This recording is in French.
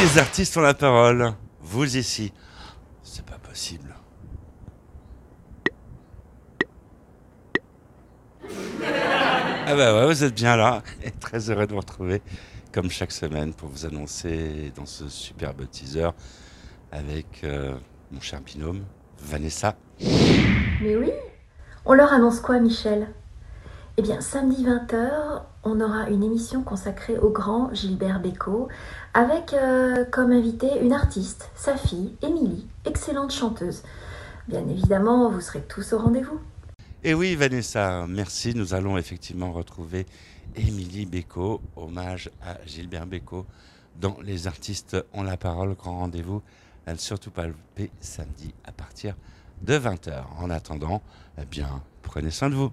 les artistes ont la parole. Vous ici. C'est pas possible. Ah bah ouais, vous êtes bien là. Et très heureux de vous retrouver comme chaque semaine pour vous annoncer dans ce superbe teaser avec euh, mon cher binôme Vanessa. Mais oui On leur annonce quoi, Michel? Eh bien, samedi 20h, on aura une émission consacrée au grand Gilbert Bécaud avec euh, comme invité une artiste, sa fille, Émilie, excellente chanteuse. Bien évidemment, vous serez tous au rendez-vous. Et oui, Vanessa, merci. Nous allons effectivement retrouver Émilie Bécaud, hommage à Gilbert Bécaud dans Les artistes ont la parole. Grand rendez-vous à ne surtout pas louper samedi à partir de 20h. En attendant, eh bien, prenez soin de vous.